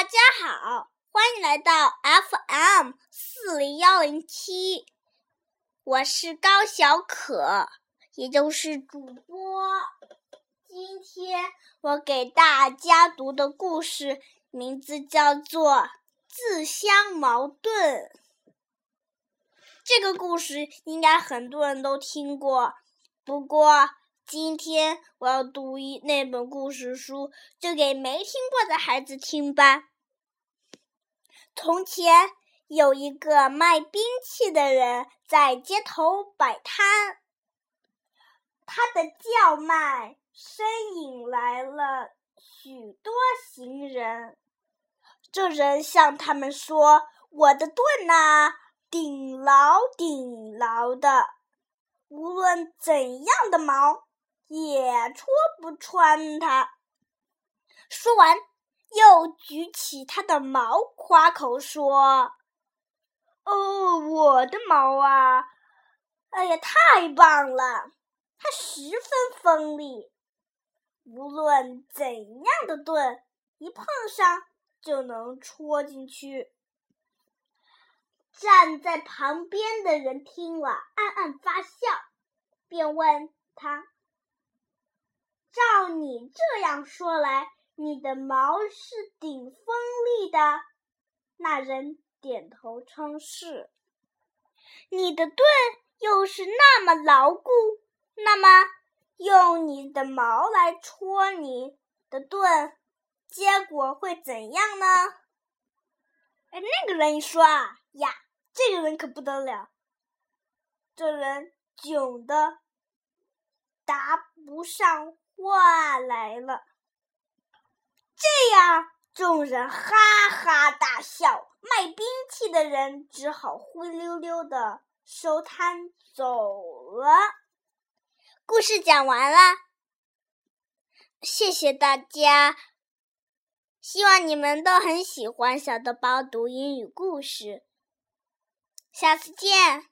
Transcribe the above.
大家好，欢迎来到 FM 四零幺零七，我是高小可，也就是主播。今天我给大家读的故事名字叫做《自相矛盾》。这个故事应该很多人都听过，不过今天我要读一那本故事书，就给没听过的孩子听吧。从前有一个卖兵器的人在街头摆摊，他的叫卖声引来了许多行人。这人向他们说：“我的盾呐！”顶牢顶牢的，无论怎样的矛也戳不穿它。说完，又举起他的矛，夸口说：“哦，我的矛啊！哎呀，太棒了！它十分锋利，无论怎样的盾，一碰上就能戳进去。”站在旁边的人听了，暗暗发笑，便问他：“照你这样说来，你的矛是顶锋利的？”那人点头称是。你的盾又是那么牢固，那么用你的矛来戳你的盾，结果会怎样呢？哎，那个人一说啊。呀，这个人可不得了！这人窘的答不上话来了。这样，众人哈哈大笑，卖兵器的人只好灰溜溜的收摊走了。故事讲完了，谢谢大家。希望你们都很喜欢小豆包读英语故事。下次见。